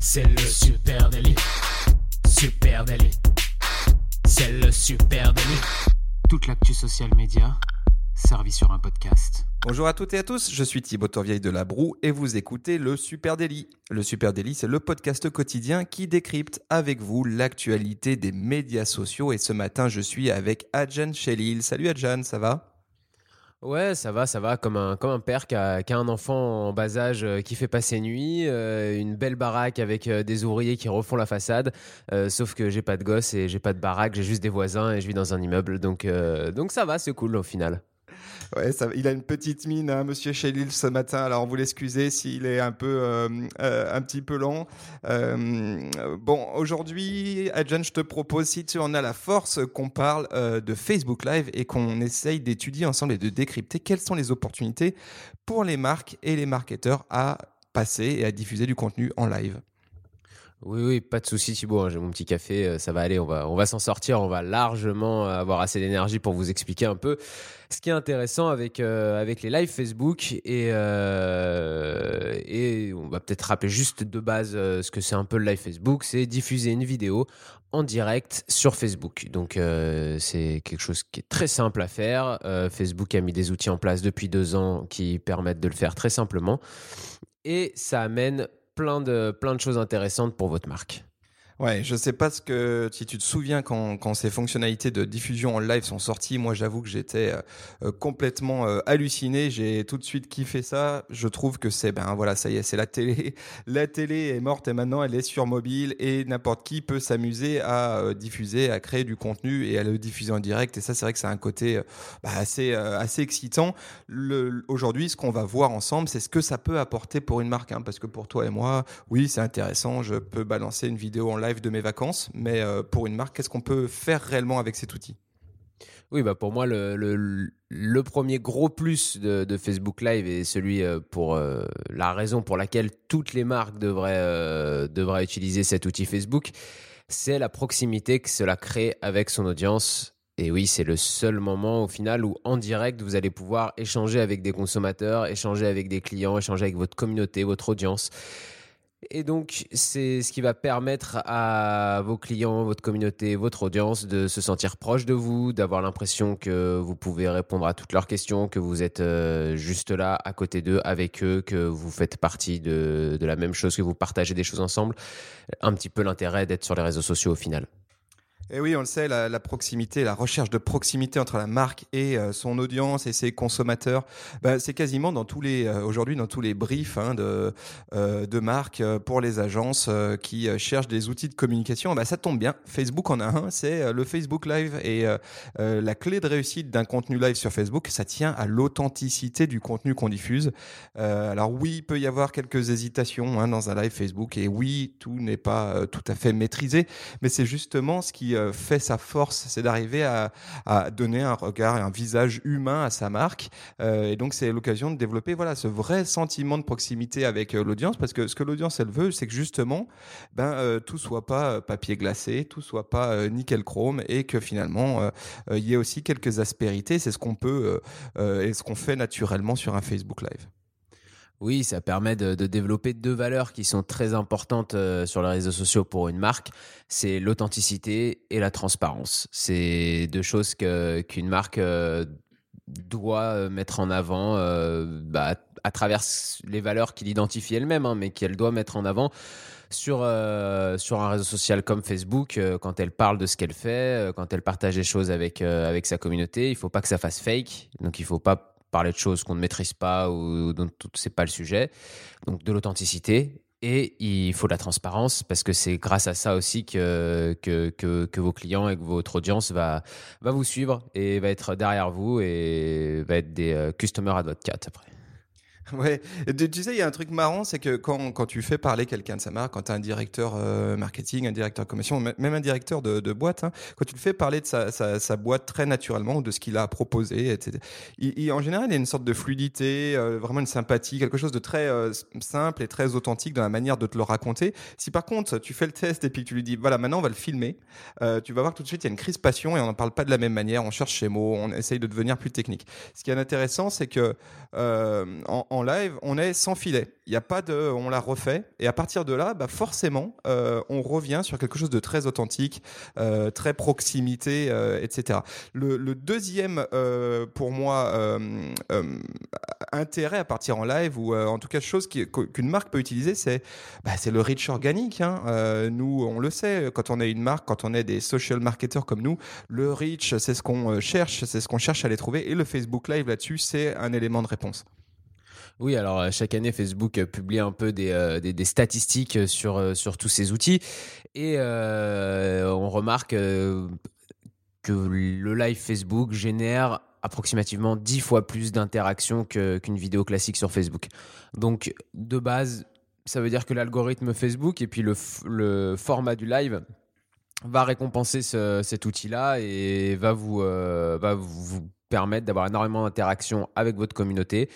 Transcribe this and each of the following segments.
C'est le super délit. Super délit. C'est le super délit. Toute l'actu social média servie sur un podcast. Bonjour à toutes et à tous, je suis Thibaut Tourvieille de La Broue et vous écoutez le Super Daily. Le Super Daily, c'est le podcast quotidien qui décrypte avec vous l'actualité des médias sociaux et ce matin, je suis avec Adjan Shelil. Salut Adjan, ça va? Ouais, ça va, ça va, comme un, père qui a, un enfant en bas âge euh, qui fait passer nuit, euh, une belle baraque avec euh, des ouvriers qui refont la façade, sauf que j'ai pas de gosse et j'ai pas de baraque, j'ai juste des voisins et je vis dans un immeuble, donc, donc ça va, c'est cool au final. Il a une petite mine, hein, Monsieur Shelil, ce matin. Alors, vous l'excuser s'il est un peu, euh, euh, un petit peu lent. Euh, bon, aujourd'hui, Adjan, je te propose, si tu en as la force, qu'on parle de Facebook Live et qu'on essaye d'étudier ensemble et de décrypter quelles sont les opportunités pour les marques et les marketeurs à passer et à diffuser du contenu en live. Oui, oui, pas de souci Thibaut, hein, j'ai mon petit café, euh, ça va aller, on va, on va s'en sortir, on va largement avoir assez d'énergie pour vous expliquer un peu ce qui est intéressant avec, euh, avec les lives Facebook et, euh, on va peut-être rappeler juste de base euh, ce que c'est un peu le live Facebook, c'est diffuser une vidéo en direct sur Facebook. Donc euh, c'est quelque chose qui est très simple à faire. Euh, Facebook a mis des outils en place depuis deux ans qui permettent de le faire très simplement et ça amène plein de, plein de choses intéressantes pour votre marque. Ouais, je sais pas ce que si tu te souviens quand, quand ces fonctionnalités de diffusion en live sont sorties. Moi, j'avoue que j'étais euh, complètement euh, halluciné. J'ai tout de suite kiffé ça. Je trouve que c'est ben voilà, ça y est, c'est la télé. La télé est morte et maintenant elle est sur mobile et n'importe qui peut s'amuser à euh, diffuser, à créer du contenu et à le diffuser en direct. Et ça, c'est vrai que c'est un côté euh, bah, assez euh, assez excitant. Aujourd'hui, ce qu'on va voir ensemble, c'est ce que ça peut apporter pour une marque. Hein, parce que pour toi et moi, oui, c'est intéressant. Je peux balancer une vidéo en live de mes vacances, mais euh, pour une marque, qu'est-ce qu'on peut faire réellement avec cet outil? Oui, bah pour moi, le, le, le premier gros plus de, Facebook Live et celui euh, pour euh, la raison pour laquelle toutes les marques devraient, devraient utiliser cet outil Facebook, c'est la proximité que cela crée avec son audience. Et oui, c'est le seul moment au final où en direct, vous allez pouvoir échanger avec des consommateurs, échanger avec des clients, échanger avec votre communauté, votre audience. Et donc, c'est ce qui va permettre à vos clients, votre communauté, votre audience de se sentir proche de vous, d'avoir l'impression que vous pouvez répondre à toutes leurs questions, que vous êtes euh, juste là, à côté d'eux, avec eux, que vous faites partie de, de la même chose, que vous partagez des choses ensemble. Un petit peu l'intérêt d'être sur les réseaux sociaux au final. Et oui, on le sait, la, proximité, la recherche de proximité entre la marque et euh, son audience et ses consommateurs, bah, c'est quasiment dans tous les euh, aujourd'hui dans tous les briefs hein, de euh, de marques pour les agences qui cherchent des outils de communication. Bah, ça tombe bien, Facebook en a un, c'est le Facebook Live et la clé de réussite d'un contenu live sur Facebook, ça tient à l'authenticité du contenu qu'on diffuse. alors oui, il peut y avoir quelques hésitations hein, dans un live Facebook et oui, tout n'est pas tout à fait maîtrisé, mais c'est justement ce qui fait sa force, c'est d'arriver à, donner un regard et un visage humain à sa marque. Euh, et donc, c'est l'occasion de développer voilà, ce vrai sentiment de proximité avec euh, l'audience, parce que ce que l'audience, elle veut, c'est que justement, ben, euh, tout soit pas papier glacé, tout soit pas euh, nickel chrome, et que finalement, il y ait aussi quelques aspérités. C'est ce qu'on peut et ce qu'on fait naturellement sur un Facebook Live. Oui, ça permet de, développer deux valeurs qui sont très importantes euh, sur les réseaux sociaux pour une marque. C'est l'authenticité et la transparence. C'est deux choses que qu'une marque euh, doit mettre en avant euh, bah, à travers les valeurs qu'il identifie elle-même, hein, mais qu'elle doit mettre en avant sur, euh, sur un réseau social comme Facebook, euh, quand elle parle de ce qu'elle fait, euh, quand elle partage des choses avec, avec sa communauté, il faut pas que ça fasse fake. Donc il faut pas parler de choses qu'on ne maîtrise pas ou dont c'est pas le sujet. Donc de l'authenticité et il faut de la transparence parce que c'est grâce à ça aussi que, que, que, vos clients et que votre audience va, va vous suivre et va être derrière vous et va être des uh, customer advocates après. Ouais, tu sais, il y a un truc marrant, c'est que quand, quand tu fais parler quelqu'un de sa marque, quand tu as un directeur euh, marketing, un directeur commission, même un directeur de, boîte, hein, quand tu le fais parler de sa, sa, boîte très naturellement de ce qu'il a proposé, etc., en général, il y a une sorte de fluidité, euh, vraiment une sympathie, quelque chose de très euh, simple et très authentique dans la manière de te le raconter. Si par contre, tu fais le test et puis tu lui dis, voilà, maintenant on va le filmer, tu vas voir que tout de suite, il y a une crispation et on n'en parle pas de la même manière, on cherche ses mots, on essaye de devenir plus technique. Ce qui est intéressant, c'est que en en live, on est sans filet. Il n'y a pas de, on l'a refait. Et à partir de là, bah forcément, euh, on revient sur quelque chose de très authentique, euh, très proximité, euh, etc. Le, deuxième, pour moi, intérêt à partir en live ou en tout cas chose qu'une marque peut utiliser, c'est bah, c'est le reach organique. Hein. Nous, on le sait, quand on est une marque, quand on est des social marketers comme nous, le reach, c'est ce qu'on cherche, c'est ce qu'on cherche à les trouver. Et le Facebook Live là-dessus, c'est un élément de réponse. Oui, alors euh, chaque année, Facebook euh, publie un peu des, euh, des, statistiques sur, sur tous ces outils et on remarque que le live Facebook génère approximativement 10 fois plus d'interactions qu'une vidéo classique sur Facebook. Donc, de base, ça veut dire que l'algorithme Facebook et puis le, le format du live va récompenser ce- cet outil-là et va vous, va vous permettre d'avoir énormément d'interactions avec votre communauté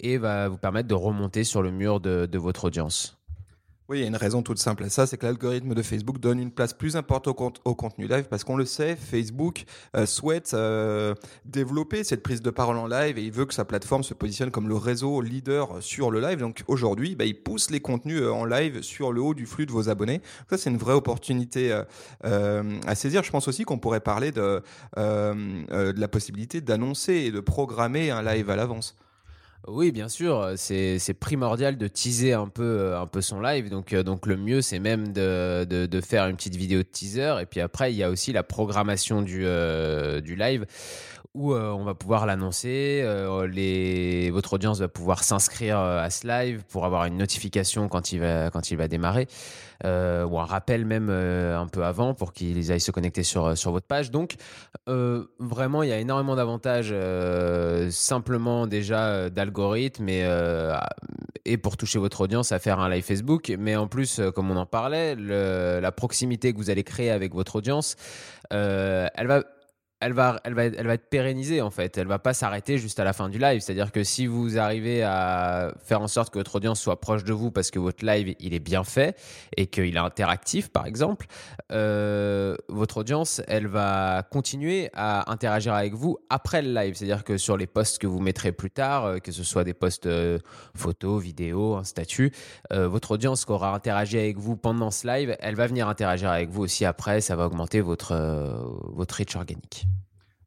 et va vous permettre de remonter sur le mur de, de votre audience. Oui, il y a une raison toute simple à ça, c'est que l'algorithme de Facebook donne une place plus importante au, cont- au contenu live parce qu'on le sait, Facebook euh, souhaite euh, développer cette prise de parole en live et il veut que sa plateforme se positionne comme le réseau leader sur le live. Donc aujourd'hui, bah, il pousse les contenus euh, en live sur le haut du flux de vos abonnés. Ça, c'est une vraie opportunité à saisir. Je pense aussi qu'on pourrait parler de la possibilité d'annoncer et de programmer un live à l'avance. Oui, bien sûr, c'est c'est primordial de teaser un peu, euh, un peu son live. Donc, euh, donc le mieux, c'est même de, de, faire une petite vidéo de teaser. Et puis après, il y a aussi la programmation du, euh, du live où euh, on va pouvoir l'annoncer. euh, votre audience va pouvoir s'inscrire euh, à ce live pour avoir une notification quand il va, démarrer. ou un rappel même un peu avant pour qu'ils aillent se connecter sur, votre page. Donc, vraiment, il y a énormément d'avantages simplement déjà d'algorithme et, et pour toucher votre audience à faire un live Facebook. Mais en plus, comme on en parlait, la proximité que vous allez créer avec votre audience, elle va elle va, elle, va, elle va être pérennisée en fait. Elle va pas s'arrêter juste à la fin du live. C'est-à-dire que si vous arrivez à faire en sorte que votre audience soit proche de vous parce que votre live il est bien fait et qu'il est interactif par exemple, euh, votre audience elle va continuer à interagir avec vous après le live. C'est-à-dire que sur les posts que vous mettrez plus tard, euh, que ce soit des posts euh, photos, vidéos, un statut, votre audience qui aura interagi avec vous pendant ce live, elle va venir interagir avec vous aussi après. Ça va augmenter votre, euh, votre reach organique.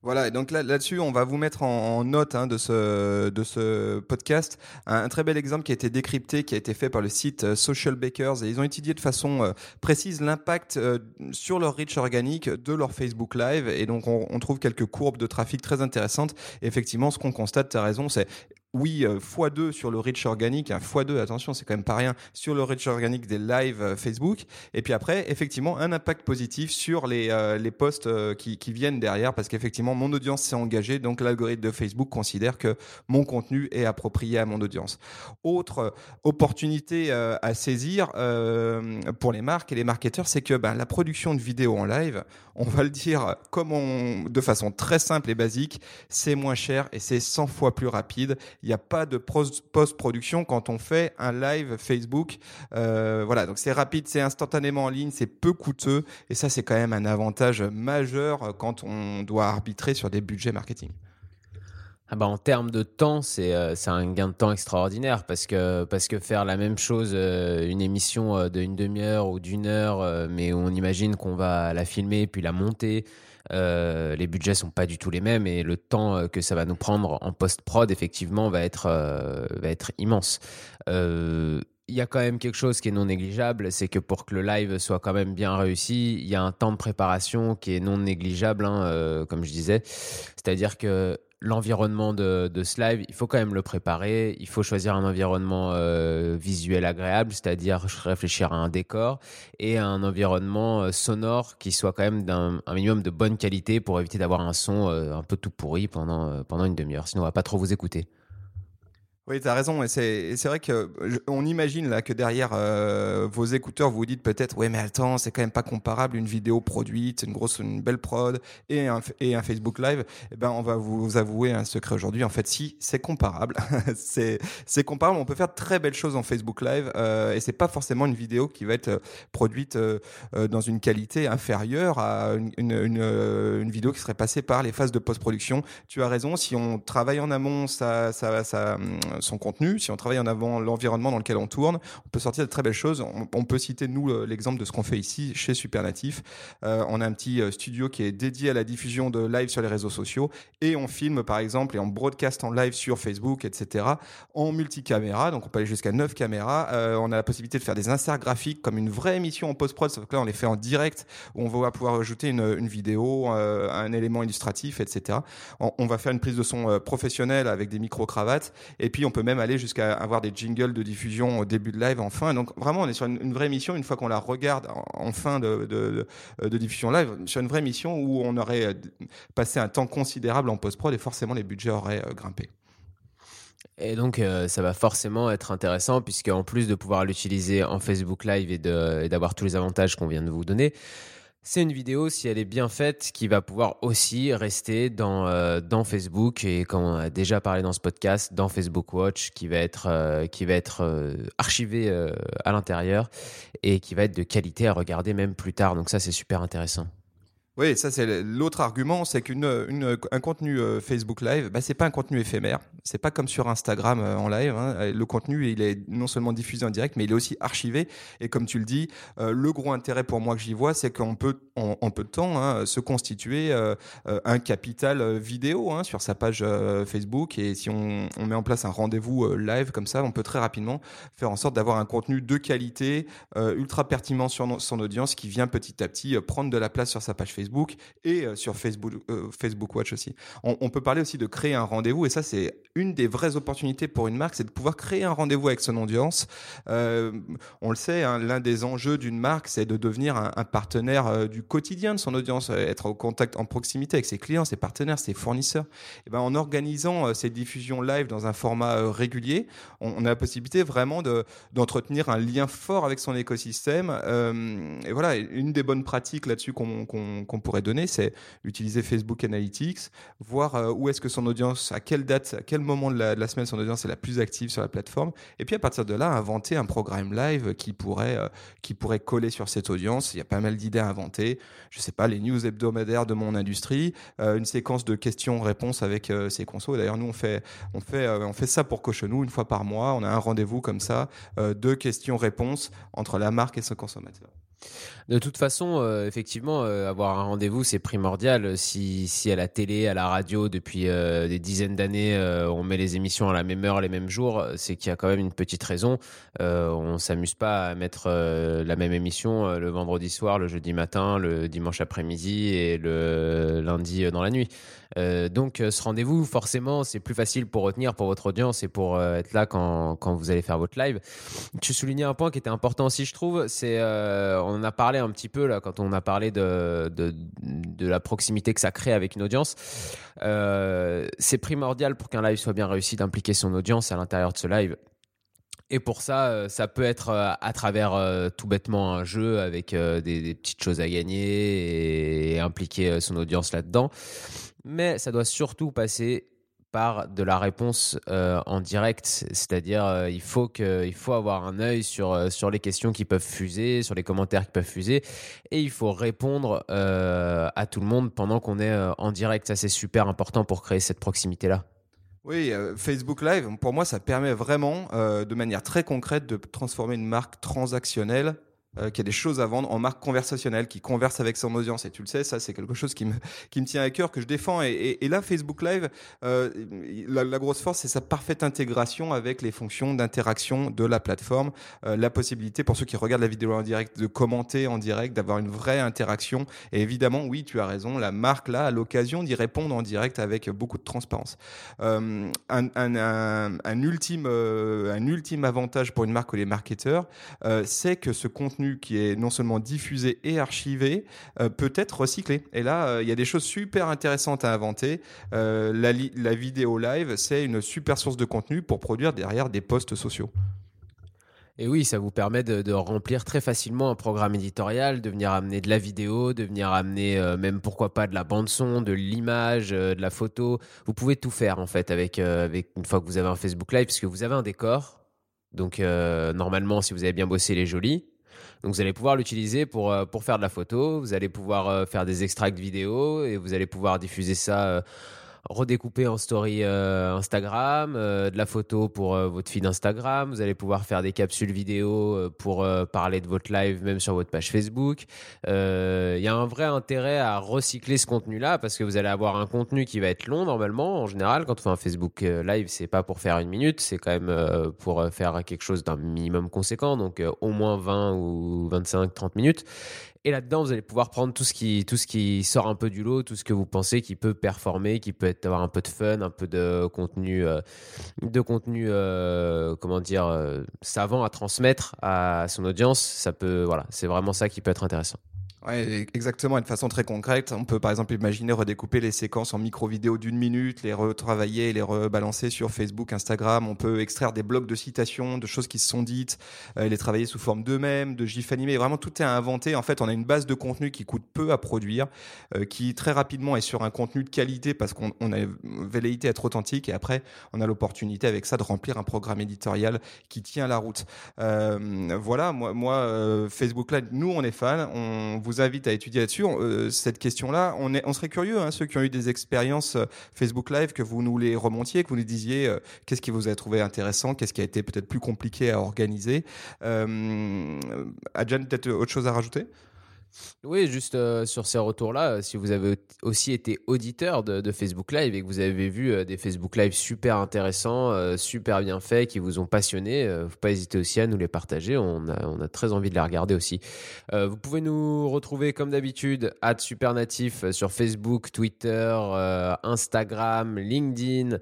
Voilà, et donc là, là-dessus, on va vous mettre en, note hein, de, ce, de ce podcast un, très bel exemple qui a été décrypté, qui a été fait par le site euh, Social Bakers, et ils ont étudié de façon euh, précise l'impact euh, sur leur reach organique de leur Facebook Live, et donc on, trouve quelques courbes de trafic très intéressantes. Effectivement, ce qu'on constate, tu as raison, c'est oui, euh, x2 sur le reach organique, hein, x2, attention, c'est quand même pas rien, sur le reach organique des lives euh, Facebook. Et puis après, effectivement, un impact positif sur les, euh, les posts qui, viennent derrière, parce qu'effectivement, mon audience s'est engagée, donc l'algorithme de Facebook considère que mon contenu est approprié à mon audience. Autre opportunité à saisir pour les marques et les marketeurs, c'est que ben, la production de vidéos en live, on va le dire de façon très simple et basique, c'est moins cher et c'est 100 fois plus rapide. Il n'y a pas de post-production quand on fait un live Facebook. Euh, voilà, donc c'est rapide, c'est instantanément en ligne, c'est peu coûteux et ça c'est quand même un avantage majeur quand on doit arbitrer sur des budgets marketing. Ah bah, en termes de temps, c'est euh, un gain de temps extraordinaire parce que, parce que faire la même chose, euh, une émission euh, d'une demi-heure ou d'une heure, mais on imagine qu'on va la filmer puis la monter, euh, les budgets sont pas du tout les mêmes et le temps euh, que ça va nous prendre en post-prod, effectivement, va être, euh, va être immense. Il y a quand même quelque chose qui est non négligeable, c'est que pour que le live soit quand même bien réussi, il y a un temps de préparation qui est non négligeable, hein, comme je disais. C'est-à-dire que l'environnement de, de ce live, il faut quand même le préparer. Il faut choisir un environnement euh, visuel agréable, c'est-à-dire réfléchir à un décor et à un environnement euh, sonore qui soit quand même d'un un minimum de bonne qualité pour éviter d'avoir un son euh, un peu tout pourri pendant, euh, pendant une demi-heure. Sinon, on va pas trop vous écouter. Oui, tu as raison. Et c'est vrai que je- on imagine là que derrière euh, vos écouteurs, vous vous dites peut-être, ouais, mais attends, c'est quand même pas comparable une vidéo produite, une grosse, une belle prod et un, et un Facebook Live. Eh ben, on va vous avouer un secret aujourd'hui. En fait, si, c'est comparable. c'est comparable. On peut faire de très belles choses en Facebook Live euh, et c'est pas forcément une vidéo qui va être euh, produite euh, euh, dans une qualité inférieure à une, une, une, euh, une vidéo qui serait passée par les phases de post-production. Tu as raison. Si on travaille en amont, ça, ça, ça, son contenu, si on travaille en avant l'environnement dans lequel on tourne, on peut sortir de très belles choses. On, peut citer nous l'exemple de ce qu'on fait ici chez Supernatif. on a un petit studio qui est dédié à la diffusion de live sur les réseaux sociaux et on filme par exemple et on broadcast en live sur Facebook, etc. en multicaméra. Donc on peut aller jusqu'à 9 caméras. on a la possibilité de faire des inserts graphiques comme une vraie émission en post-prod, sauf que là on les fait en direct où on va pouvoir ajouter une, vidéo, un élément illustratif, etc. On, va faire une prise de son euh, professionnelle avec des micro-cravates. Et puis, on peut même aller jusqu'à avoir des jingles de diffusion au début de live, en fin. Donc, vraiment, on est sur une, vraie mission, une fois qu'on la regarde en, fin de, diffusion live, sur une vraie mission où on aurait euh, passé un temps considérable en post-prod et forcément, les budgets auraient euh, grimpé. Et donc, ça va forcément être intéressant, puisque en plus de pouvoir l'utiliser en Facebook Live et d'avoir tous les avantages qu'on vient de vous donner, c'est une vidéo, si elle est bien faite, qui va pouvoir aussi rester dans, euh, dans Facebook et comme on a déjà parlé dans ce podcast, dans Facebook Watch, qui va être, euh, qui va être euh, archivé à l'intérieur et qui va être de qualité à regarder même plus tard. Donc ça, c'est super intéressant. Oui, ça c'est l'autre argument, c'est qu'un contenu euh, Facebook Live, bah, c'est pas un contenu éphémère. C'est pas comme sur Instagram euh, en live. Hein. Le contenu, il est non seulement diffusé en direct, mais il est aussi archivé. Et comme tu le dis, euh, le gros intérêt pour moi que j'y vois, c'est qu'on peut en, peu de temps hein, se constituer un capital vidéo hein, sur sa page Facebook. Et si on, met en place un rendez-vous live comme ça, on peut très rapidement faire en sorte d'avoir un contenu de qualité, ultra pertinent sur son audience, qui vient petit à petit prendre de la place sur sa page Facebook et euh, sur Facebook, euh, Facebook Watch aussi. On, peut parler aussi de créer un rendez-vous et ça c'est une des vraies opportunités pour une marque, c'est de pouvoir créer un rendez-vous avec son audience. Euh, on le sait, hein, l'un des enjeux d'une marque, c'est de devenir un, partenaire du quotidien de son audience, être au contact, en proximité avec ses clients, ses partenaires, ses fournisseurs. Et ben, en organisant ces diffusions live dans un format régulier, on, a la possibilité vraiment de, d'entretenir un lien fort avec son écosystème. et voilà, une des bonnes pratiques là-dessus qu'on, qu'on pourrait donner, c'est utiliser Facebook Analytics, voir euh, où est-ce que son audience, à quelle date, à quel moment de la, semaine son audience est la plus active sur la plateforme, et puis à partir de là, inventer un programme live qui pourrait, euh, qui pourrait coller sur cette audience. Il y a pas mal d'idées à inventer. Je sais pas, les news hebdomadaires de mon industrie, euh, une séquence de questions-réponses avec ces consos. D'ailleurs, nous, on fait, on, fait, on fait ça pour Cochenou une fois par mois. On a un rendez-vous comme ça, de questions-réponses entre la marque et son consommateur. De toute façon, euh, effectivement, euh, avoir un rendez-vous, c'est primordial. Si, si à la télé, à la radio, depuis euh, des dizaines d'années, on met les émissions à la même heure, les mêmes jours, c'est qu'il y a quand même une petite raison. on s'amuse pas à mettre la même émission le vendredi soir, le jeudi matin, le dimanche après-midi et le lundi dans la nuit. donc, ce rendez-vous, forcément, c'est plus facile pour retenir pour votre audience et pour être là quand, quand vous allez faire votre live. Tu soulignais un point qui était important aussi, je trouve, c'est on en a parlé un petit peu là quand on a parlé de, la proximité que ça crée avec une audience. Euh, c'est primordial pour qu'un live soit bien réussi d'impliquer son audience à l'intérieur de ce live. Et pour ça, euh, ça peut être euh, à travers tout bêtement un jeu avec des, petites choses à gagner et impliquer son audience là-dedans. Mais ça doit surtout passer par de la réponse euh, en direct, c'est-à-dire euh, il faut que il faut avoir un œil sur euh, sur les questions qui peuvent fuser, sur les commentaires qui peuvent fuser, et il faut répondre à tout le monde pendant qu'on est en direct. Ça c'est super important pour créer cette proximité là. Oui, Facebook Live, pour moi, ça permet vraiment, de manière très concrète, de transformer une marque transactionnelle euh, qui a des choses à vendre en marque conversationnelle, qui converse avec son audience. Et tu le sais, ça c'est quelque chose qui me, qui me tient à cœur, que je défends. Et, là, Facebook Live, euh, la, grosse force, c'est sa parfaite intégration avec les fonctions d'interaction de la plateforme, euh, la possibilité pour ceux qui regardent la vidéo en direct de commenter en direct, d'avoir une vraie interaction. Et évidemment, oui, tu as raison, la marque là a l'occasion d'y répondre en direct avec beaucoup de transparence. Euh, un, un, ultime, un ultime avantage pour une marque ou les marketeurs, c'est que ce contenu qui est non seulement diffusé et archivé euh, peut être recyclé. Et là, euh, il y a des choses super intéressantes à inventer. Euh, la, vidéo live, c'est une super source de contenu pour produire derrière des posts sociaux. Et oui, ça vous permet de, remplir très facilement un programme éditorial, de venir amener de la vidéo, de venir amener même pourquoi pas de la bande son, de l'image, de la photo. Vous pouvez tout faire en fait avec, avec une fois que vous avez un Facebook Live, puisque vous avez un décor. Donc normalement, si vous avez bien bossé, il est. Donc vous allez pouvoir l'utiliser pour, euh, pour faire de la photo, vous allez pouvoir euh, faire des extracts vidéo et vous allez pouvoir diffuser ça euh, redécouper en story euh, Instagram, euh, de la photo pour euh, votre feed Instagram. Vous allez pouvoir faire des capsules vidéo pour parler de votre live, même sur votre page Facebook. Il y a un vrai intérêt à recycler ce contenu-là parce que vous allez avoir un contenu qui va être long normalement. En général, quand on fait un Facebook live, c'est pas pour faire une minute, c'est quand même pour faire quelque chose d'un minimum conséquent, donc au moins 20 ou 25, 30 minutes. Et là-dedans, vous allez pouvoir prendre tout ce, qui, tout ce qui sort un peu du lot, tout ce que vous pensez qui peut performer, qui peut avoir un peu de fun, un peu de contenu, euh, de contenu euh, comment dire, euh, savant à transmettre à son audience. Ça peut, voilà, c'est vraiment ça qui peut être intéressant. Ouais, exactement, de façon très concrète. On peut par exemple imaginer redécouper les séquences en micro-vidéos d'une minute, les retravailler, les rebalancer sur Facebook, Instagram. On peut extraire des blocs de citations, de choses qui se sont dites, euh, les travailler sous forme d'eux-mêmes, de gifs animés. Vraiment, tout est à inventer. En fait, on a une base de contenu qui coûte peu à produire, euh, qui très rapidement est sur un contenu de qualité parce qu'on a velléité à être authentique et après, on a l'opportunité avec ça de remplir un programme éditorial qui tient la route. Euh, voilà, moi, euh, Facebook Live, nous, on est fans. Invite à étudier là-dessus. Euh, cette question-là, on, serait curieux, hein, ceux qui ont eu des expériences euh, Facebook Live, que vous nous les remontiez, que vous nous disiez euh, qu'est-ce qui vous a trouvé intéressant, qu'est-ce qui a été peut-être plus compliqué à organiser. Euh, Adjan, peut-être autre chose à rajouter? Oui, juste euh, sur ces retours-là, euh, si vous avez aussi été auditeur de, Facebook Live et que vous avez vu euh, des Facebook Live super intéressants, super bien faits, qui vous ont passionné, faut pas hésiter aussi à nous les partager. On a, on a très envie de les regarder aussi. vous pouvez nous retrouver comme d'habitude à Supernatif sur Facebook, Twitter, Instagram, LinkedIn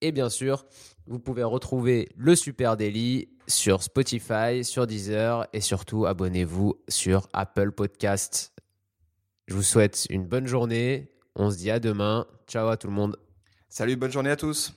et bien sûr vous pouvez retrouver le Super Daily sur Spotify, sur Deezer et surtout abonnez-vous sur Apple Podcasts. Je vous souhaite une bonne journée. On se dit à demain. Ciao à tout le monde. Salut, bonne journée à tous.